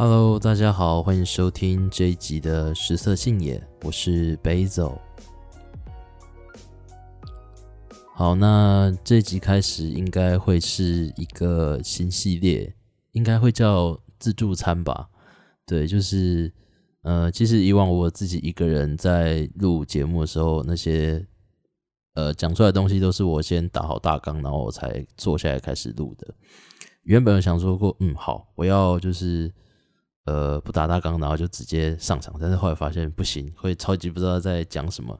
Hello，大家好，欢迎收听这一集的食色性也，我是 Basil。好，那这一集开始应该会是一个新系列，应该会叫自助餐吧？对，就是呃，其实以往我自己一个人在录节目的时候，那些呃讲出来的东西都是我先打好大纲，然后我才坐下来开始录的。原本想说过，嗯，好，我要就是。呃，不打大纲，然后就直接上场，但是后来发现不行，会超级不知道在讲什么。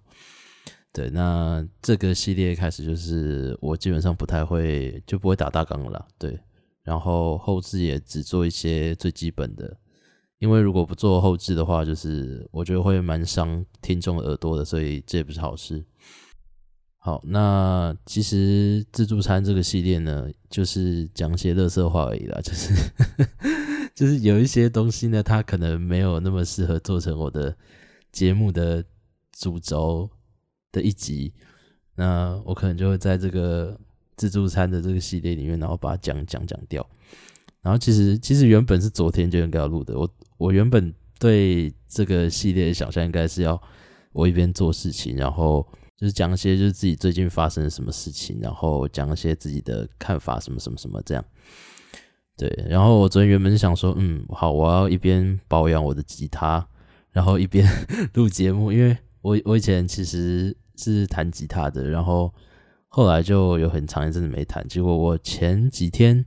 对，那这个系列开始就是我基本上不太会，就不会打大纲了。对，然后后置也只做一些最基本的，因为如果不做后置的话，就是我觉得会蛮伤听众耳朵的，所以这也不是好事。好，那其实自助餐这个系列呢，就是讲些乐色话而已啦，就是。就是有一些东西呢，它可能没有那么适合做成我的节目的主轴的一集，那我可能就会在这个自助餐的这个系列里面，然后把它讲讲讲掉。然后其实其实原本是昨天就应该要录的，我我原本对这个系列的想象应该是要我一边做事情，然后就是讲一些就是自己最近发生了什么事情，然后讲一些自己的看法什么什么什么这样。对，然后我昨天原本想说，嗯，好，我要一边保养我的吉他，然后一边 录节目，因为我我以前其实是弹吉他的，然后后来就有很长一阵子没弹，结果我前几天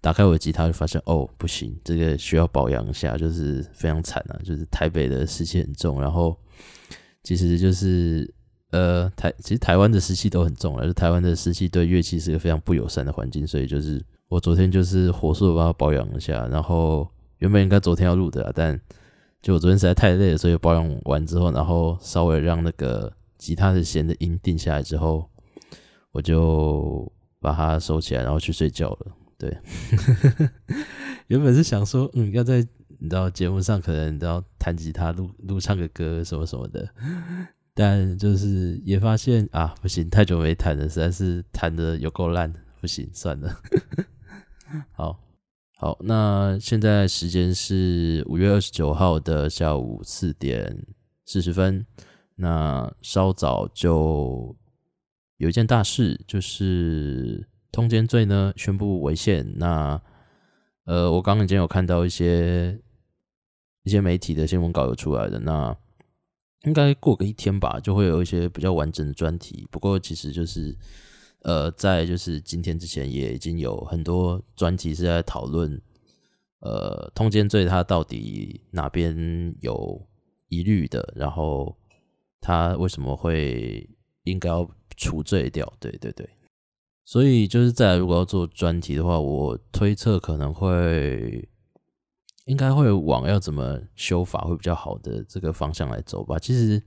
打开我的吉他就发现，哦，不行，这个需要保养一下，就是非常惨啊，就是台北的湿气很重，然后其实就是呃台其实台湾的湿气都很重了，就台湾的湿气对乐器是一个非常不友善的环境，所以就是。我昨天就是火速把它保养一下，然后原本应该昨天要录的，但就我昨天实在太累了，所以保养完之后，然后稍微让那个吉他的弦的音定下来之后，我就把它收起来，然后去睡觉了。对，原本是想说，嗯，要在你知道节目上可能你知道弹吉他录录唱个歌什么什么的，但就是也发现啊，不行，太久没弹了，实在是弹的有够烂，不行，算了。好，那现在时间是五月二十九号的下午四点四十分。那稍早就有一件大事，就是通奸罪呢宣布违宪。那呃，我刚刚已经有看到一些一些媒体的新闻稿有出来的，那应该过个一天吧，就会有一些比较完整的专题。不过其实就是。呃，在就是今天之前，也已经有很多专题是在讨论，呃，通奸罪它到底哪边有疑虑的，然后它为什么会应该要除罪掉？对对对，所以就是再来如果要做专题的话，我推测可能会应该会往要怎么修法会比较好的这个方向来走吧。其实。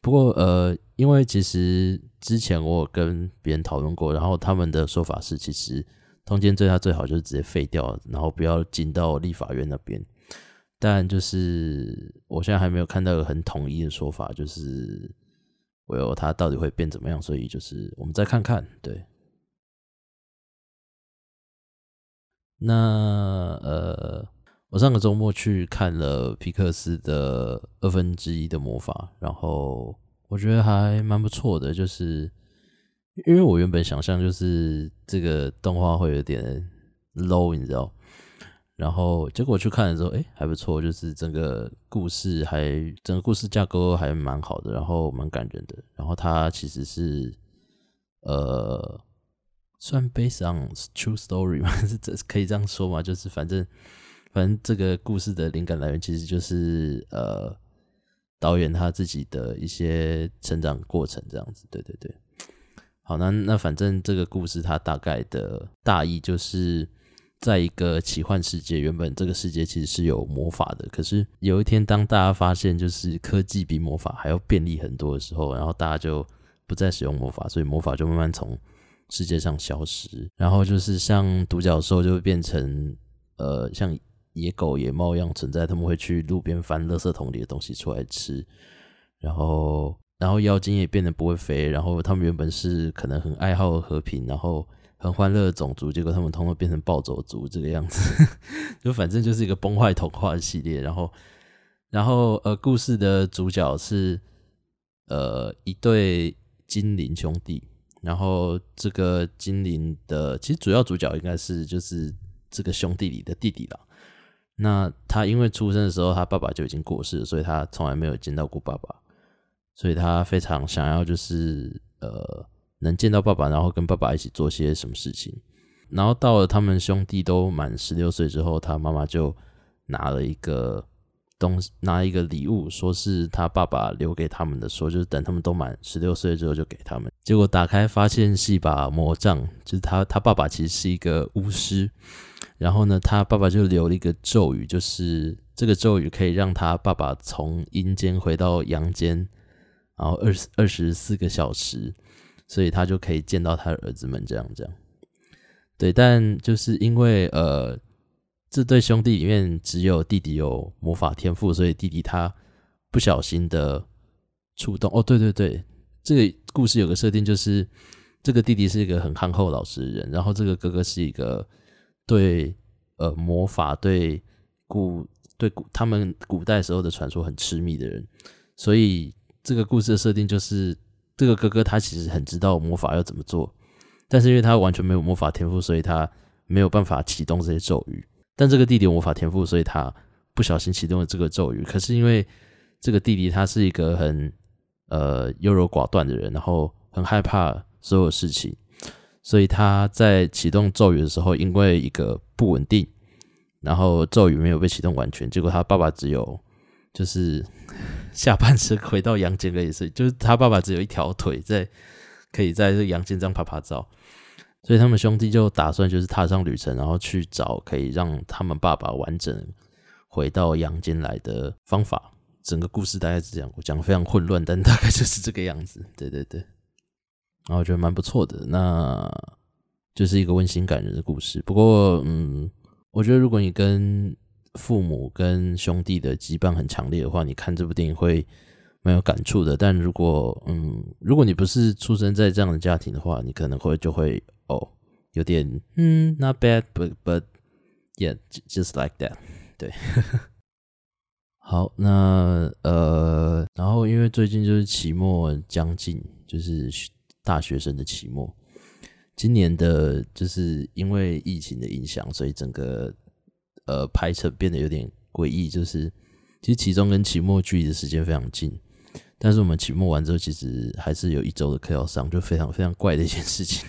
不过，呃，因为其实之前我有跟别人讨论过，然后他们的说法是，其实通奸罪它最好就是直接废掉，然后不要进到立法院那边。但就是我现在还没有看到很统一的说法，就是我有它到底会变怎么样，所以就是我们再看看。对，那呃。我上个周末去看了皮克斯的二分之一的魔法，然后我觉得还蛮不错的。就是因为我原本想象就是这个动画会有点 low，你知道，然后结果去看的时候，哎，还不错，就是整个故事还整个故事架构还蛮好的，然后蛮感人的。然后它其实是呃，算 based on true story 吗？是这可以这样说吗？就是反正。反正这个故事的灵感来源其实就是呃导演他自己的一些成长过程这样子，对对对。好，那那反正这个故事它大概的大意就是在一个奇幻世界，原本这个世界其实是有魔法的，可是有一天当大家发现就是科技比魔法还要便利很多的时候，然后大家就不再使用魔法，所以魔法就慢慢从世界上消失，然后就是像独角兽就会变成呃像。野狗、野猫一样存在，他们会去路边翻垃圾桶里的东西出来吃，然后，然后妖精也变得不会飞，然后他们原本是可能很爱好和平，然后很欢乐的种族，结果他们通通变成暴走族这个样子，就反正就是一个崩坏童话的系列。然后，然后呃，故事的主角是呃一对精灵兄弟，然后这个精灵的其实主要主角应该是就是这个兄弟里的弟弟啦。那他因为出生的时候他爸爸就已经过世了，所以他从来没有见到过爸爸，所以他非常想要就是呃。能见到爸爸，然后跟爸爸一起做些什么事情。然后到了他们兄弟都满十六岁之后，他妈妈就拿了一个东西，拿一个礼物，说是他爸爸留给他们的，说就是等他们都满十六岁之后就给他们。结果打开发现是一把魔杖，就是他他爸爸其实是一个巫师。然后呢，他爸爸就留了一个咒语，就是这个咒语可以让他爸爸从阴间回到阳间，然后二十二十四个小时。所以他就可以见到他的儿子们，这样这样，对。但就是因为呃，这对兄弟里面只有弟弟有魔法天赋，所以弟弟他不小心的触动。哦，对对对，这个故事有个设定，就是这个弟弟是一个很憨厚老实的人，然后这个哥哥是一个对呃魔法、对古对古他们古代时候的传说很痴迷的人，所以这个故事的设定就是。这个哥哥他其实很知道魔法要怎么做，但是因为他完全没有魔法天赋，所以他没有办法启动这些咒语。但这个弟弟无法天赋，所以他不小心启动了这个咒语。可是因为这个弟弟他是一个很呃优柔寡断的人，然后很害怕所有事情，所以他在启动咒语的时候，因为一个不稳定，然后咒语没有被启动完全，结果他爸爸只有就是。下半身回到阳间而已，所以就是他爸爸只有一条腿在，可以在这阳间这样趴趴走，所以他们兄弟就打算就是踏上旅程，然后去找可以让他们爸爸完整回到阳间来的方法。整个故事大概是这样，讲非常混乱，但大概就是这个样子。对对对，然后我觉得蛮不错的，那就是一个温馨感人的故事。不过，嗯，我觉得如果你跟父母跟兄弟的羁绊很强烈的话，你看这部电影会蛮有感触的。但如果嗯，如果你不是出生在这样的家庭的话，你可能会就会哦，有点嗯，not bad，but but yeah，just like that。对，好，那呃，然后因为最近就是期末将近，就是大学生的期末，今年的就是因为疫情的影响，所以整个。呃，排程变得有点诡异，就是其实期中跟期末距离的时间非常近，但是我们期末完之后，其实还是有一周的课要上，就非常非常怪的一件事情。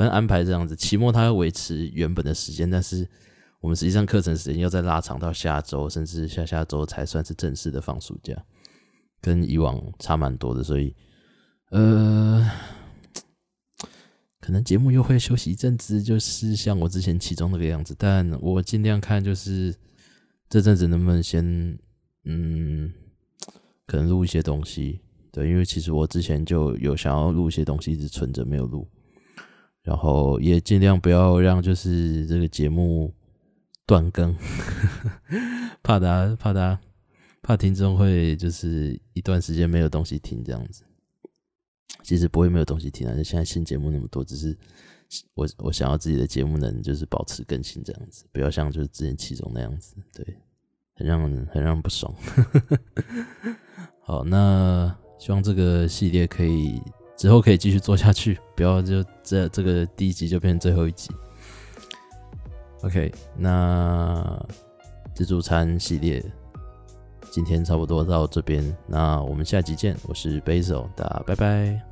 反正安排这样子，期末它要维持原本的时间，但是我们实际上课程时间要再拉长到下周，甚至下下周才算是正式的放暑假，跟以往差蛮多的，所以呃。可能节目又会休息一阵子，就是像我之前期中那个样子，但我尽量看，就是这阵子能不能先，嗯，可能录一些东西，对，因为其实我之前就有想要录一些东西，一直存着没有录，然后也尽量不要让就是这个节目断更，怕大家怕大家怕听众会就是一段时间没有东西听这样子。其实不会没有东西听啊，现在新节目那么多，只是我我想要自己的节目能就是保持更新这样子，不要像就是之前其中那样子，对，很让人很让人不爽。好，那希望这个系列可以之后可以继续做下去，不要就这这个第一集就变成最后一集。OK，那自助餐系列。今天差不多到这边，那我们下集见。我是 Basil，大家拜拜。